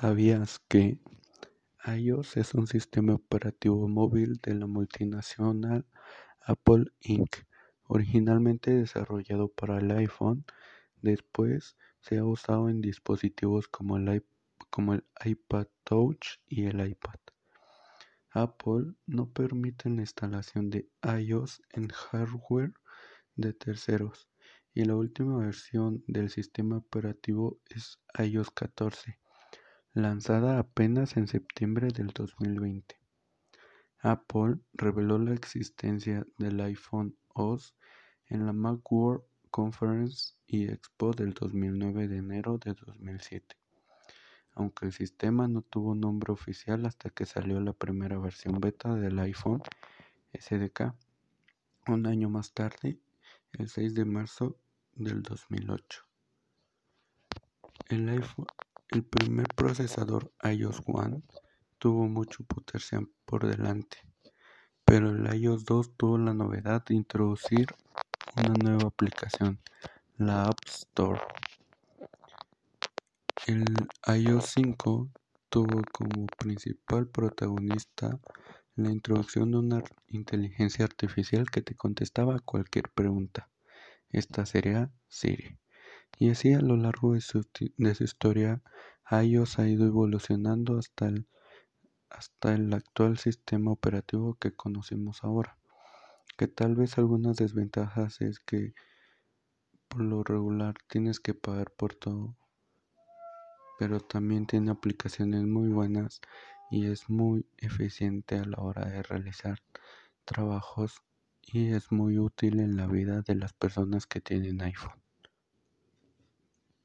¿Sabías que iOS es un sistema operativo móvil de la multinacional Apple Inc., originalmente desarrollado para el iPhone, después se ha usado en dispositivos como el, iPad Touch y el iPad. Apple no permite la instalación de iOS en hardware de terceros y la última versión del sistema operativo es iOS 14 lanzada apenas en septiembre del 2020. Apple reveló la existencia del iPhone OS en la Macworld Conference y Expo del 2009 de enero de 2007, aunque el sistema no tuvo nombre oficial hasta que salió la primera versión beta del iPhone SDK un año más tarde, el 6 de marzo del 2008. El iPhone el primer procesador iOS One tuvo mucho potencial por delante, pero el iOS 2 tuvo la novedad de introducir una nueva aplicación, la App Store. El iOS 5 tuvo como principal protagonista la introducción de una inteligencia artificial que te contestaba cualquier pregunta. Esta sería Siri. Y así a lo largo de su, historia, iOS ha ido evolucionando hasta el, actual sistema operativo que conocemos ahora. Que tal vez algunas desventajas es que por lo regular tienes que pagar por todo, pero también tiene aplicaciones muy buenas y es muy eficiente a la hora de realizar trabajos y es muy útil en la vida de las personas que tienen iPhone.